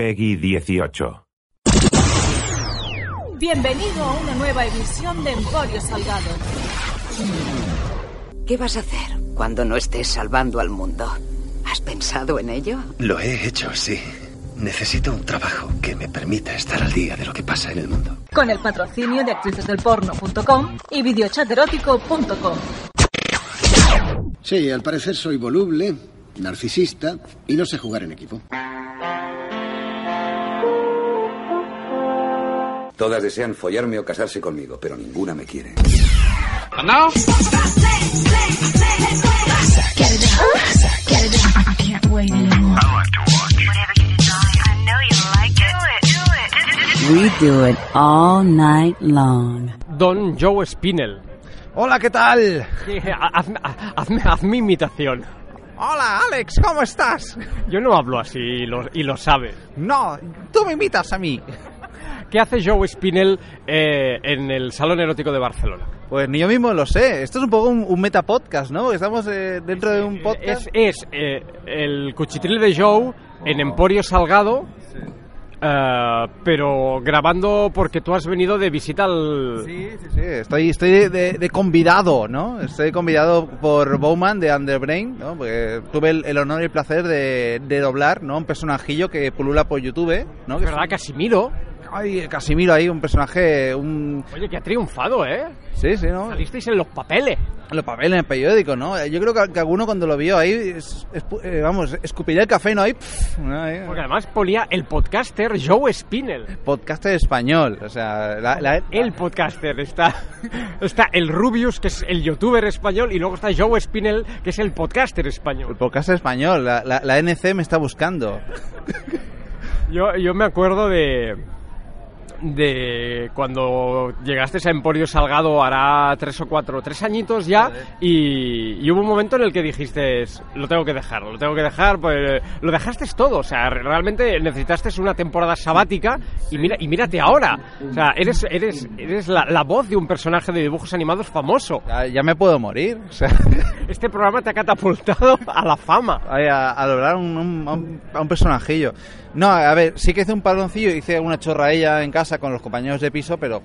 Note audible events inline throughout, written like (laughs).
Peggy 18. Bienvenido a una nueva edición de Emporio Salgado. ¿Qué vas a hacer cuando no estés salvando al mundo? ¿Has pensado en ello? Lo he hecho, sí. Necesito un trabajo que me permita estar al día de lo que pasa en el mundo. Con el patrocinio de actricesdelporno.com y videochaterótico.com. Sí, al parecer soy voluble, narcisista y no sé jugar en equipo. Todas desean follarme o casarse conmigo, pero ninguna me quiere. We do it all night long. Don Joe Spinell. Hola, ¿qué tal? Sí, Hazme, hazme, hazme imitación. Hola, Alex, ¿cómo estás? Yo no hablo así y lo, y lo sabes. No, tú me imitas a mí. ¿Qué hace Joe Spinell eh, en el Salón Erótico de Barcelona? Pues ni yo mismo lo sé. Esto es un poco un, un metapodcast, ¿no? Estamos eh, dentro de un podcast. Es, es eh, el cuchitril de Joe en Emporio Salgado, eh, pero grabando porque tú has venido de visita al... Sí, sí, sí. Estoy, estoy de, de- de convidado, ¿no? Estoy convidado por Bowman de Underbrain, ¿no? Porque tuve el, el honor y el placer de, de doblar, ¿no? Un personajillo que pulula por YouTube, ¿no? Que ¿Verdad, Casimiro? Ay, Casimiro ahí, un personaje, un... Oye, que ha triunfado, ¿eh? Sí, sí, ¿no? Salisteis en los papeles. Los papeles en el periódico, ¿no? Yo creo que, que alguno cuando lo vio ahí, es- es- eh, vamos, escupiría el café, ¿no? Ahí, pff, ¿no? Ahí, Porque además ponía el podcaster Joe Spinell. podcaster español, o sea, la- la- El podcaster está, (laughs) está el Rubius, que es el youtuber español, y luego está Joe Spinell, que es el podcaster el español. podcaster español, la, la- la NC me está buscando. Yo, yo me acuerdo de, de cuando llegaste a Emporio Salgado hará tres o cuatro, tres añitos ya, y, y hubo un momento en el que dijiste, lo tengo que dejar, lo tengo que dejar, pues lo dejaste todo, o sea, re- realmente necesitaste una temporada sabática y mira y mírate ahora, o sea, eres, eres, eres la, la voz de un personaje de dibujos animados famoso. Ya, ya me puedo morir, o sea, (laughs) Este programa te ha catapultado a la fama. ahí a, a lograr un, un- a un- a un personajillo. No, a ver, sí que hice un paroncillo, hice una chorraella en casa con los compañeros de piso, pero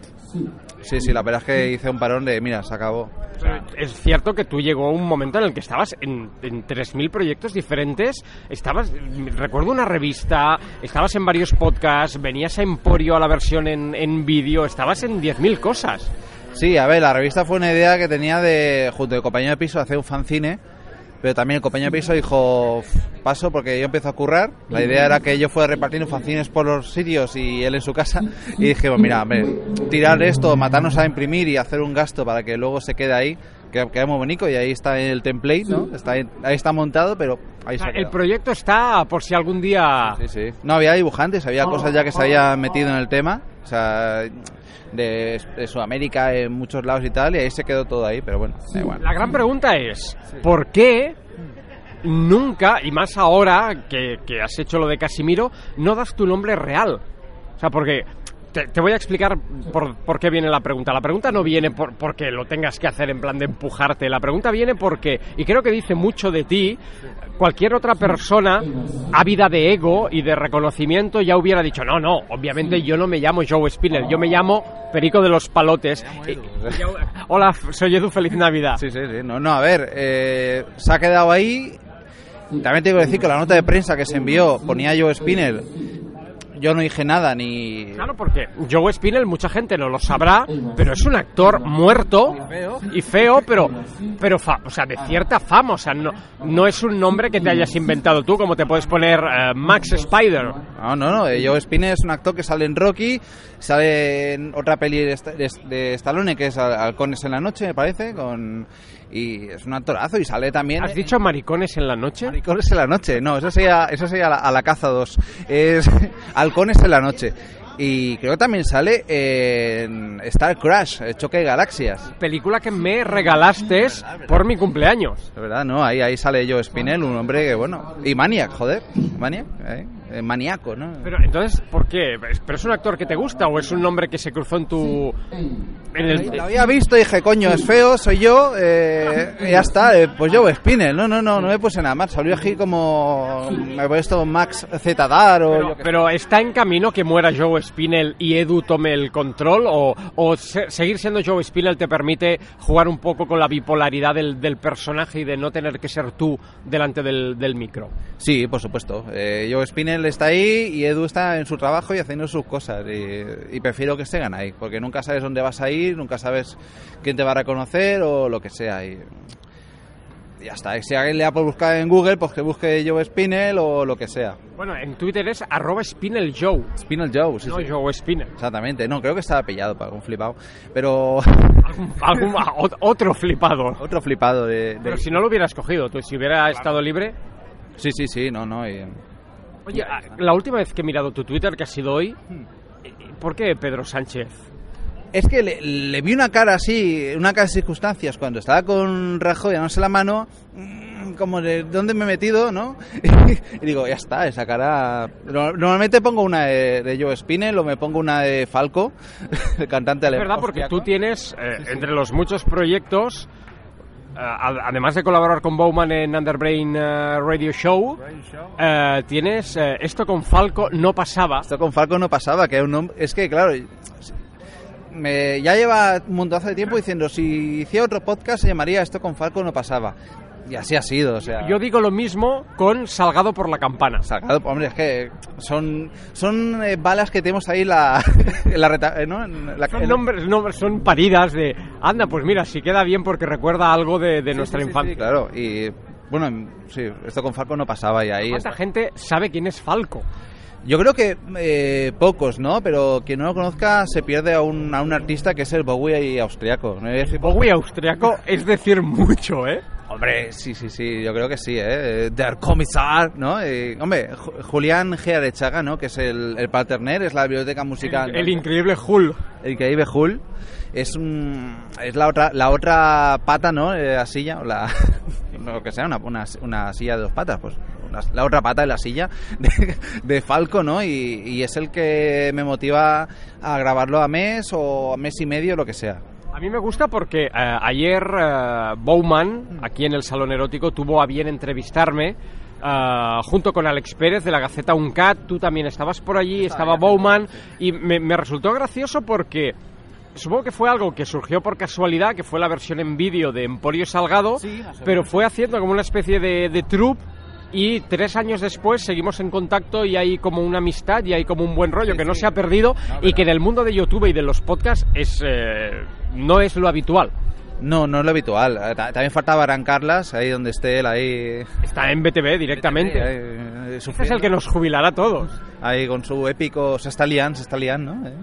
sí, sí, la verdad es que hice un parón de, mira, se acabó. Es cierto que tú llegó un momento en el que estabas en, en 3.000 proyectos diferentes, estabas, recuerdo una revista, estabas en varios podcasts, venías a Emporio a la versión en, en vídeo, estabas en 10.000 cosas. Sí, a ver, la revista fue una idea que tenía de, junto al compañero de piso, hacer un fanzine, pero también el compañero de piso dijo, "Uf, paso porque yo empiezo a currar. La idea era que yo fuera repartiendo fanzines por los sitios y él en su casa. Y dije, pues mira, hombre, tirar esto, matarnos a imprimir y hacer un gasto para que luego se quede ahí, que queda muy bonito y ahí está el template, ¿no? Está ahí, ahí está montado, pero ahí se el proyecto está por si algún día... Sí, sí. No, había dibujantes, había cosas ya que se habían metido en el tema, o sea, de, de Sudamérica, en muchos lados y tal, y ahí se quedó todo ahí, pero bueno, da igual. La gran pregunta es, ¿por qué nunca, y más ahora que, que has hecho lo de Casimiro, no das tu nombre real? O sea, porque te, te voy a explicar por, por qué viene la pregunta. La pregunta no viene por, porque lo tengas que hacer en plan de empujarte. La pregunta viene porque, y creo que dice mucho de ti, cualquier otra persona ávida de ego y de reconocimiento ya hubiera dicho, no, no, obviamente yo no me llamo Joe Spinner, yo me llamo Perico de los Palotes. Hola, soy Edu, feliz Navidad. Sí, sí, sí. No, no, a ver, eh, se ha quedado ahí. También tengo que decir que la nota de prensa que se envió ponía Joe Spinner. Yo no dije nada ni. Claro, porque Joe Spinell, mucha gente no lo sabrá, pero es un actor muerto y feo, pero, pero fa- o sea, de cierta fama. O sea, no, no es un nombre que te hayas inventado tú, como te puedes poner eh, Max Spider. No, no, no. eh, Joe Spinner es un actor que sale en Rocky, sale en otra peli de, de, de Stallone que es Hal- Halcones en la noche, me parece, con y es un actorazo y sale también... ¿Has dicho maricones en la noche? Maricones en la noche, no, eso sería, eso sería a la, a la caza 2. Es (laughs) halcones en la noche. Y creo que también sale en Star Crash, el choque de galaxias. Película que me regalaste por mi cumpleaños. Es verdad, ¿no? Ahí, ahí sale Joe Spinell, un hombre que, bueno... Y Maniac, joder. Maniac, ¿eh? Eh, maníaco, ¿no? Pero entonces, ¿por qué? ¿Pero es un actor que te gusta o es un nombre que se cruzó en tu... En el... Lo había visto y dije, coño, es feo, soy yo, eh, y ya está, eh, pues Joe Spinell. No, no, no, no me puse nada más. Salió aquí como... Me he puesto Max Z Dar o... Pero, pero ¿está en camino que muera Joe Spinell y Edu tome el control? ¿O, o se- seguir siendo Joe Spinell te permite jugar un poco con la bipolaridad del, del personaje y de no tener que ser tú delante del, del micro? Sí, por supuesto. Eh, Joe Spinell está ahí y Edu está en su trabajo y haciendo sus cosas. Y, y prefiero que estén ahí, porque nunca sabes dónde vas a ir, nunca sabes quién te va a reconocer o lo que sea. Y y ya está. Y si alguien le da por buscar en Google, pues que busque Joe Spinell o lo que sea. Bueno, en Twitter es arroba Spinell Joe. Spinell Joe, sí, no sí. Joe Spinell. Exactamente. No, creo que estaba pillado para algún flipado. Pero... Algún- algún- ot- otro flipado. Otro flipado de... de- Pero si no lo hubieras cogido, tú, si hubiera estado libre... Sí, sí, sí, no, no. y- Oye, ah, la última vez que he mirado tu Twitter, que ha sido hoy, eh, ¿por qué Pedro Sánchez? Es que le, le vi una cara así, una cara de circunstancias, cuando estaba con Rajoy dándose la mano, mm, como de dónde me he metido, ¿no? (laughs) y digo, ya está, esa cara... no- Normalmente pongo una de, de Joe Spinell o me pongo una de Falco, (laughs) el cantante Es alemán. verdad, porque tú tienes, eh, entre los muchos proyectos, además de colaborar con Bowman en Underbrain eh, Radio Show, eh, tienes eh, esto con Falco no pasaba. Esto con Falco no pasaba, que era un. Es que, claro, me, ya lleva un montazo de tiempo diciendo, si hiciera otro podcast se llamaría Esto con Falco no pasaba. Y así ha sido, o sea... Yo digo lo mismo con Salgado por la campana. Salgado, hombre, es que son, son eh, balas que tenemos ahí la, (laughs) la reta- eh, ¿no? La- Son nombres, nombres- son paridas de, anda, pues mira, si queda bien porque recuerda algo de, de nuestra Sí, sí, infancia. sí, claro, y bueno, sí, esto con Falco no pasaba y ahí... ¿Cuánta está. gente sabe quién es Falco? Yo creo que eh, pocos, ¿no? Pero quien no lo conozca se pierde a un, a un artista que es el Bowie austriaco. ¿no? Bowie austriaco es decir mucho, ¿eh? Hombre, sí, sí, sí, yo creo que sí, ¿eh? Der Kommissar, ¿no? Eh, hombre, Ju- Julián G. Arechaga, ¿no? Que es el, el Paterner, es la biblioteca musical. El increíble Hull. El increíble Hull. Es, un, es la otra la otra pata, ¿no? Eh, la silla, o la, (laughs) lo que sea, una, una, una silla de dos patas, pues la otra pata de la silla de, (laughs) de Falco, ¿no? Y, y es el que me motiva a grabarlo a mes o a mes y medio, lo que sea. A mí me gusta porque eh, ayer eh, Bowman, aquí en el Salón Erótico, tuvo a bien entrevistarme eh, junto con Alex Pérez de la Gaceta Uncat. Tú también estabas por allí, estaba Bowman, y me, me resultó gracioso porque supongo que fue algo que surgió por casualidad, que fue la versión en vídeo de Emporio Salgado, pero fue haciendo como una especie de, de troupe. Y tres años después seguimos en contacto y hay como una amistad y hay como un buen rollo que no se ha perdido y que en el mundo de YouTube y de los podcasts es, eh, no es lo habitual. No, no es lo habitual. Eh, ta- También faltaba arrancarlas, ahí donde esté él, ahí... Está en BTV directamente. ahí, eh, Este es el que nos jubilará a todos. Ahí con su épico se está liando, se está liando, ¿no? Eh.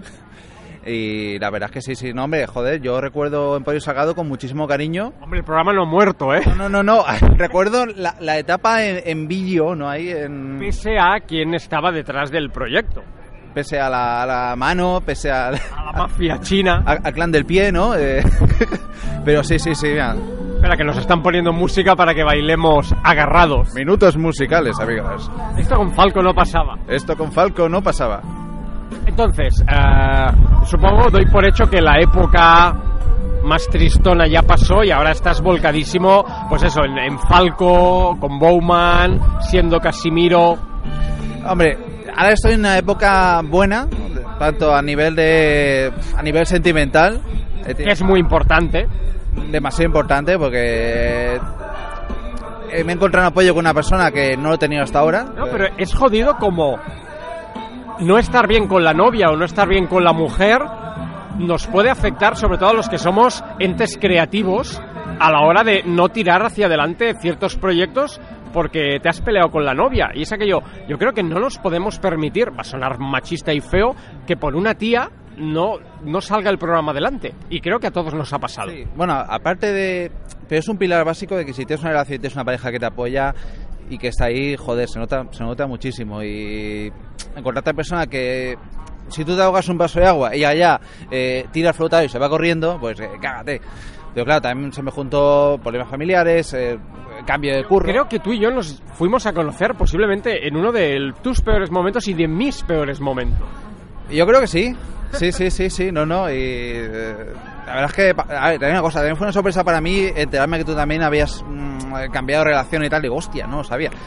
Y la verdad es que sí, sí, no, hombre, joder, yo recuerdo Emporio Salgado con muchísimo cariño. Hombre, el programa no ha muerto, ¿eh? No, no, no, no, (laughs) recuerdo la, la etapa en, en vídeo, ¿no? Ahí en... Pese a quien estaba detrás del proyecto. Pese a la, a la mano, pese a, A la mafia china. (laughs) a- al clan del pie, ¿no? Eh, (laughs) pero sí, sí, sí, mira. Espera, que nos están poniendo música para que bailemos agarrados. Minutos musicales, amigos. Esto con Falco no pasaba. Esto con Falco no pasaba. Entonces, eh, supongo, doy por hecho que la época más tristona ya pasó y ahora estás volcadísimo, pues eso, en, en Falco, con Bowman, siendo Casimiro. Hombre, ahora estoy en una época buena, tanto a nivel de a nivel sentimental, eh, que es muy importante. demasiado importante porque eh, me he encontrado un apoyo con una persona que no lo he tenido hasta ahora. No, pero es jodido como no estar bien con la novia o no estar bien con la mujer nos puede afectar sobre todo a los que somos entes creativos a la hora de no tirar hacia adelante ciertos proyectos porque te has peleado con la novia y es aquello yo creo que no nos podemos permitir va a sonar machista y feo que por una tía no, no salga el programa adelante. Y creo que a todos nos ha pasado. Bueno, aparte de... Pero es un pilar básico de que si tienes una relación y tienes una pareja que te apoya y que está ahí, joder, se nota, se nota muchísimo. Y encontrarte a persona que... Si tú te ahogas un vaso de agua y allá eh, tira el flotado y se va corriendo, pues eh, cágate. Pero claro, también se me juntó problemas familiares, eh, cambio de curro. Creo que tú y yo nos fuimos a conocer posiblemente en uno de tus peores momentos y de mis peores momentos. Yo creo que sí. Sí, sí, sí, sí, no, no. Y eh, la verdad es que, a ver, también una cosa, también fue una sorpresa para mí enterarme que tú también habías mm, cambiado de relación y tal. Digo, hostia, no lo sabía. (laughs)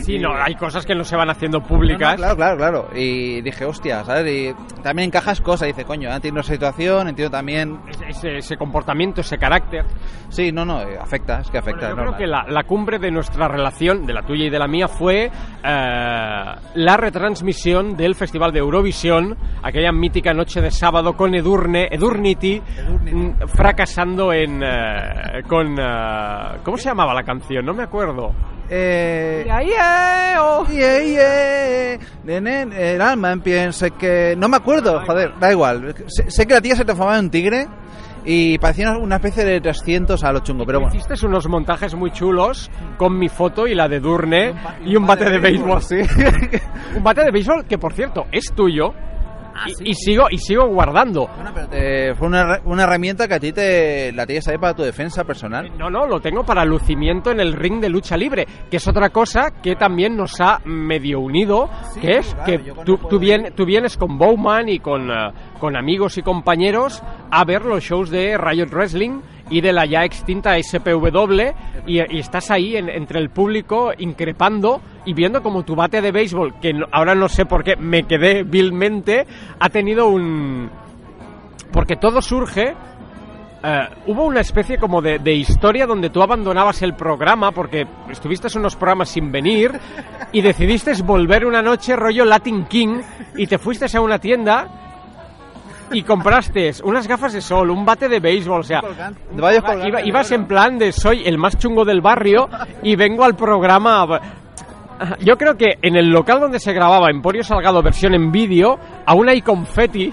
Sí, no, hay cosas que no se van haciendo públicas. No, no, claro, claro, claro. Y dije, hostia, ¿sabes? Y también encajas cosas. Dice, coño, entiendo esa situación, entiendo también. Ese, ese comportamiento, ese carácter. Sí, no, no, eh, afecta, es que afecta. Bueno, yo creo que la, la cumbre de nuestra relación, de la tuya y de la mía, fue eh, la retransmisión del Festival de Eurovisión, aquella mítica noche de sábado con Edurne, Edurnity, fracasando en eh, con eh, ¿cómo se llamaba la canción? No me acuerdo. Eh, oh. Yeah. Nenen, el alma piensa que... No me acuerdo, joder, da igual. Sé, sé que la tía se transformaba en un tigre y parecía una especie de 300 a lo chungo, pero bueno. Hiciste unos montajes muy chulos con mi foto y la de Durne y un bate de béisbol. sí. (laughs) Un bate de béisbol que, por cierto, es tuyo. Y, y sigo y sigo guardando. Eh, fue una, una herramienta que a ti te la tienes ahí para tu defensa personal. No, no, lo tengo para lucimiento en el ring de lucha libre, que es otra cosa que también nos ha medio unido, que es claro, que tú, tú, tú vienes con Bowman y con, eh, con amigos y compañeros a ver los shows de Riot Wrestling y de la ya extinta SPW y, estás ahí en- entre el público increpando y viendo como tu bate de béisbol, que ahora no sé por qué me quedé vilmente, ha tenido un... Porque todo surge eh, hubo una especie como de, de historia donde tú abandonabas el programa porque estuviste en unos programas sin venir y decidiste volver una noche rollo Latin King y te fuiste a una tienda (laughs) y compraste unas gafas de sol, un bate de béisbol, o sea, iba- ibas en plan de soy el más chungo del barrio y vengo al programa. Yo creo que en el local donde se grababa Emporio Salgado versión en vídeo, aún hay confeti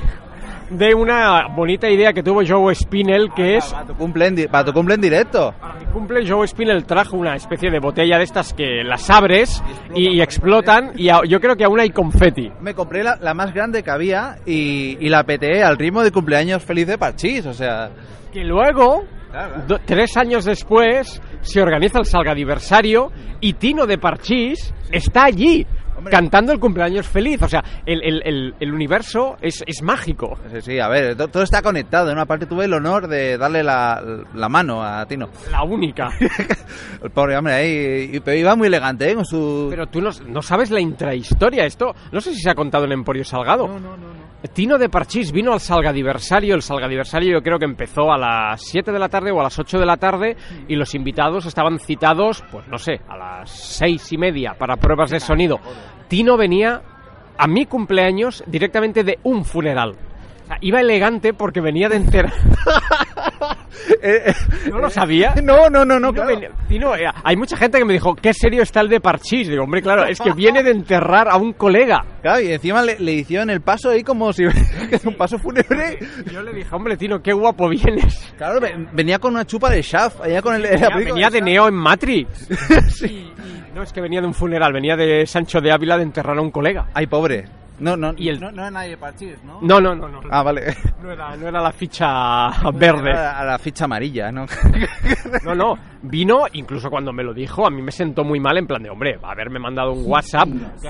de una bonita idea que tuvo Joe Spinell, que es Para tu cumple en, para tu cumple en directo. mi cumple Joe Spinell trajo una especie de botella de estas que las abres y, y explotan y a- yo creo que aún hay confeti. Me compré la, la más grande que había y, y la peteé al ritmo de cumpleaños feliz de Parchís, o sea... Que luego, Claro. do- tres años después, se organiza el Salgadiversario y Tino de Parchís está allí. Hombre. Cantando el cumpleaños feliz, o sea, el, el- el- el universo es, es mágico. Sí, sí, a ver, to- todo está conectado. En una parte tuve el honor de darle la, la mano a Tino. La única. (laughs) El pobre hombre ahí, pero iba muy elegante, ¿eh? Con su... Pero tú no, no sabes la intrahistoria. Esto no sé si se ha contado en Emporio Salgado. Tino de Parchís vino al Salgadiversario. El Salgadiversario yo creo que empezó a las 7 de la tarde o a las 8 de la tarde y los invitados estaban citados, pues no sé, a las seis y media para pruebas de sonido. Tino venía a mi cumpleaños directamente de un funeral. Iba elegante porque venía de enterar. (laughs) (laughs) ¿No lo sabía? No, no, no, no, Tino claro. eh, hay mucha gente que me dijo, qué serio está el de Parchís. Digo, hombre, claro, es que viene de enterrar a un colega. Claro, y encima le, le hicieron el paso ahí como si... (laughs) un paso fúnebre. Yo le dije, hombre, Tino, qué guapo vienes. Claro, ve- venía con una chupa de Shaft, venía con el... el Venía, abrigo venía de. Neo en Matrix. (laughs) No es que venía de un funeral, venía de Sancho de Ávila de enterrar a un colega. Ay, pobre. No, no, Y el- no, no era nadie de Parchís, ¿no? No, no, no, no. Ah, vale. No era, no era la ficha verde. A, a la ficha amarilla, ¿no? (laughs) No, no. Vino, incluso cuando me lo dijo, a mí me sentó muy mal en plan de, hombre, haberme mandado un WhatsApp,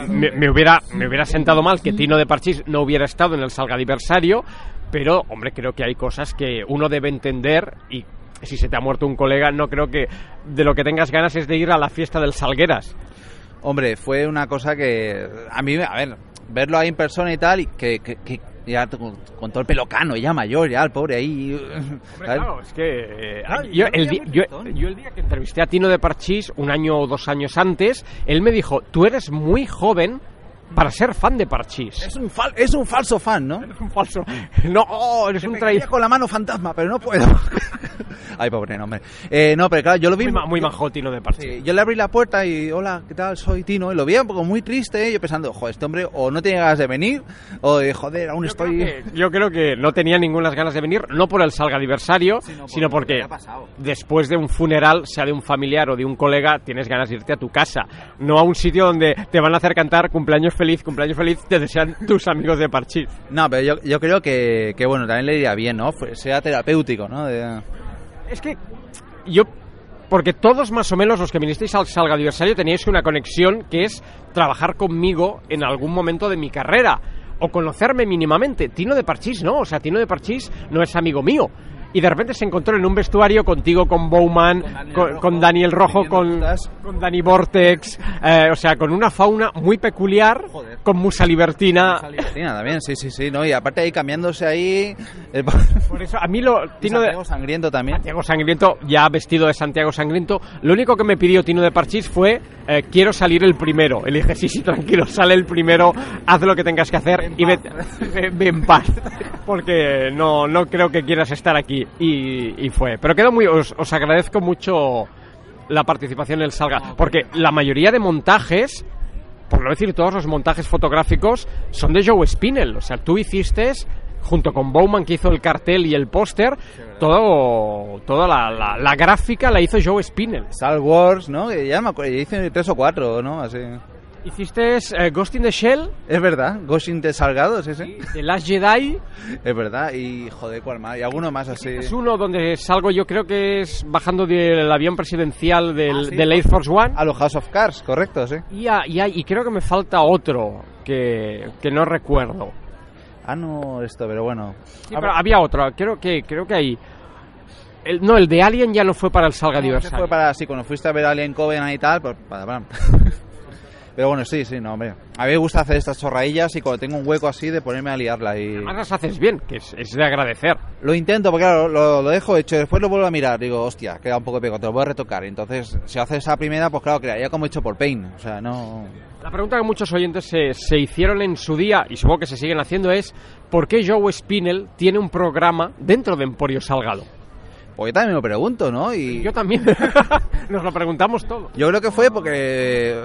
me, me hubiera, me hubiera sentado mal que Tino de Parchís no hubiera estado en el Salgadiversario, pero, hombre, creo que hay cosas que uno debe entender y si se te ha muerto un colega, no creo que de lo que tengas ganas es de ir a la fiesta del Salgueras. Hombre, fue una cosa que a mí, a ver, verlo ahí en persona y tal, y que, que- que ya con, con todo el pelo cano, ya mayor, ya el pobre ahí. Claro, es que eh, Claro, yo, el yo- tritón. yo el día que entrevisté a Tino de Parchís, un año o dos años antes, él me dijo, tú eres muy joven para ser fan de Parchís. Es un, fal- es un falso fan, ¿no? Es un falso. (laughs) No, oh, eres un traidor. con la mano fantasma, pero no puedo. (laughs) Ay, pobre, no, hombre. Eh, no, pero claro, yo lo vi... Muy, ma- muy Tino de Parchís. Sí, yo le abrí la puerta y, hola, ¿qué tal? Soy Tino. Y lo vi un poco muy triste, ¿eh? yo pensando, joder, este hombre o no tiene ganas de venir, o de, joder, aún Yo estoy... creo, que, yo creo que no tenía ninguna ganas de venir, no por el salga aniversario, Sino sino por lo que porque después de un funeral, sea de un familiar o de un colega, tienes ganas de irte a tu casa, no a un sitio donde te van a hacer cantar cumpleaños feliz, cumpleaños feliz, te desean tus amigos de Parchís. No, pero yo, yo creo que, que, bueno, también le iría bien, ¿no? Sea terapéutico, ¿no? De- Es que yo, porque todos más o menos los que vinisteis al salga aniversario teníais una conexión que es trabajar conmigo en algún momento de mi carrera o conocerme mínimamente. Tino de Parchís no, o sea, Tino de Parchís no es amigo mío. Y de repente se encontró en un vestuario contigo, con Bowman, con, con Daniel Rojo, con, con Dani Vortex, eh, o sea, con una fauna muy peculiar, Joder. con Musa Libertina. Libertina también, sí, sí, sí, ¿no? Y aparte ahí cambiándose ahí... Por eso, a mí lo. Tino de, Santiago Sangriento también. Santiago Sangriento, ya vestido de Santiago Sangriento. Lo único que me pidió Tino de Parchís fue: eh, Quiero salir el primero. Le dije: Sí, sí, tranquilo, sale el primero, haz lo que tengas que hacer y vete, ve- ve en paz. Porque no, no creo que quieras estar aquí. Y, y fue. Pero quedó muy. Os, os agradezco mucho la participación en el Salga. Porque la mayoría de montajes. Por no decir todos los montajes fotográficos son de Joe Spinell. O sea, tú hiciste junto con Bowman que hizo el cartel y el póster, todo, toda la, la- gráfica la hizo Joe Spinell. Star Wars, ¿no? Ya me acuerdo, hice tres o cuatro, ¿no? Así. Hiciste eh, Ghost in the Shell, Es verdad, Ghost in the Salgado, sí, sí. The Last Jedi, Es verdad, y joder, ¿cuál más? Y alguno más así. es uno donde salgo yo creo que es bajando del avión presidencial del, Ah, sí. del Air Force One. A los House of Cards, correcto, sí. Y, a- y, hay- y creo que me falta otro que, que no recuerdo. Ah, no, esto, pero bueno. Sí, pero había otro, creo que, creo que hay... El, no, el de Alien ya no fue para el Salga Ese Aniversario. fue para, sí, cuando fuiste a ver Alien Covenant y tal, pues para, para. Pero bueno, sí, sí, no, hombre. A mí me gusta hacer estas chorradillas y cuando tengo un hueco así de ponerme a liarla y... Además las haces bien, que es, es de agradecer. Lo intento, porque claro, lo, lo dejo hecho, después lo vuelvo a mirar, digo, hostia, queda un poco pegado, te lo voy a retocar. Y entonces, si haces esa primera, pues claro, quedaría como hecho por Pain. O sea, no... La pregunta que muchos oyentes se, se hicieron en su día, y supongo que se siguen haciendo, es ¿por qué Joe Spinell tiene un programa dentro de Emporio Salgado? Pues yo también me lo pregunto, ¿no? Y Yo también. (laughs) Nos lo preguntamos todo. yo creo que fue porque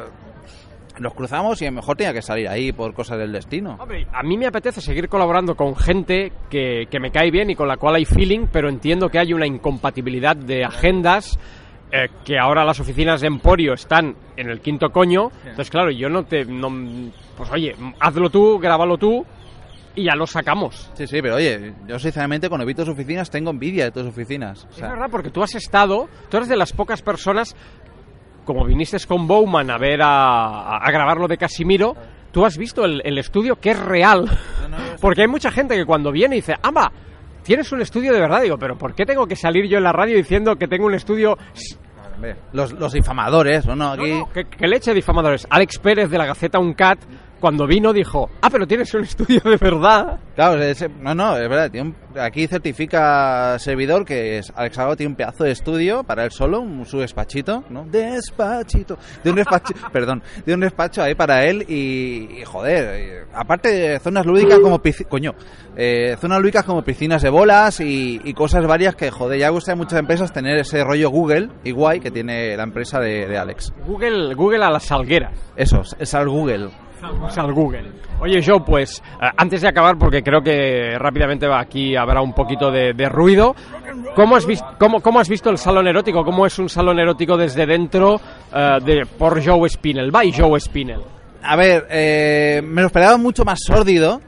nos cruzamos y a lo mejor tenía que salir ahí por cosas del destino. Hombre, a mí me apetece seguir colaborando con gente que, que me cae bien y con la cual hay feeling, pero entiendo que hay una incompatibilidad de agendas. eh, que ahora las oficinas de Emporio están en el quinto coño, entonces claro, yo no te... no- pues oye, hazlo tú, grábalo tú y ya lo sacamos. Sí, sí, pero oye, yo sinceramente cuando vi tus oficinas tengo envidia de tus oficinas. O Es verdad, porque tú has estado, tú eres de las pocas personas, como viniste con Bowman a ver a, a- grabar lo de Casimiro, tú has visto el, el estudio que es real. (laughs) Porque hay mucha gente que cuando viene dice, ¡ama! Tienes un estudio de verdad, digo, pero ¿por qué tengo que salir yo en la radio diciendo que tengo un estudio? los, los difamadores, ¿no? no aquí... no, que leche difamadores. Alex Pérez de la Gaceta Uncat, cuando vino dijo, ah, pero tienes un estudio de verdad. Claro, ese- no, no, es verdad. tiene un- aquí certifica servidor que es Alex Algo tiene un pedazo de estudio para él solo, un- su despachito, ¿no? Despachito. De un despacho, (laughs) perdón, de un despacho ahí para él y, y, joder, aparte de zonas lúdicas como pisci- coño, eh, zonas lúdicas como piscinas de bolas y, y cosas varias que, joder, ya gusta a muchas empresas tener ese rollo Google y guay que tiene la empresa de, de Alex. Google, Google a las salgueras. Eso, es al Google. Sal Google. Oye, Joe, pues eh, antes de acabar, porque creo que rápidamente va aquí habrá un poquito de, de ruido, ¿cómo has, vis- cómo, cómo has visto el salón erótico? ¿Cómo es un salón erótico desde dentro eh, de, por Joe Spinell? By Joe Spinell. A ver, eh, me lo esperaba mucho más sórdido.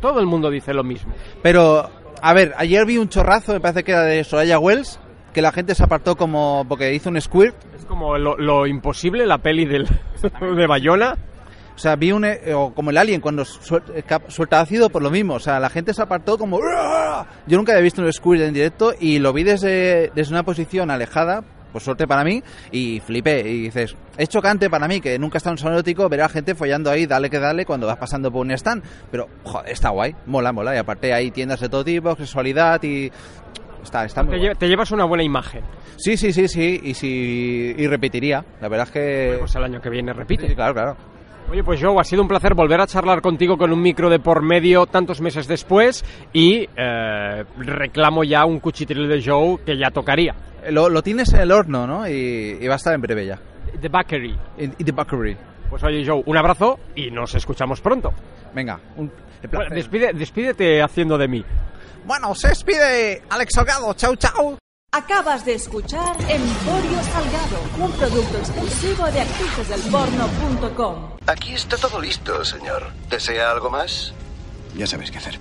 Todo el mundo dice lo mismo. Pero, a ver, ayer vi un chorrazo, me parece que era de Soraya Wells, que la gente se apartó como porque hizo un squirt. Es como lo, lo imposible, la peli del, (laughs) de Bayona. O sea, vi un, eh, o como el alien cuando suelta ácido por lo mismo. O sea, la gente se apartó como... Yo nunca había visto un squirt en directo y lo vi desde, desde una posición alejada, por suerte para mí, y flipé. Y dices, es chocante para mí que nunca está en un salón erótico ver a gente follando ahí, dale que dale, cuando vas pasando por un stand. Pero, joder, está guay, mola, mola. Y aparte hay tiendas de todo tipo, sexualidad y... Está, está muy Te, guay. te llevas una buena imagen. Sí, sí, sí, sí, y sí, y repetiría. La verdad es que... Pues el año que viene repite. Sí, claro, claro. Oye, pues Joe, ha sido un placer volver a charlar contigo con un micro de por medio tantos meses después y eh, reclamo ya un cuchitril de Joe que ya tocaría. Lo, lo tienes en el horno, ¿no? Y, y va a estar en breve ya. The Bakery. The bakery. Pues oye Joe, un abrazo y nos escuchamos pronto. Venga, un Bueno, despide, despídete haciendo de mí. Bueno, se despide Alex Salgado. Chau, chau. Acabas de escuchar Emporio Salgado, un producto exclusivo de actricesdelporno.com. Aquí está todo listo, señor. ¿Desea algo más? Ya sabes qué hacer.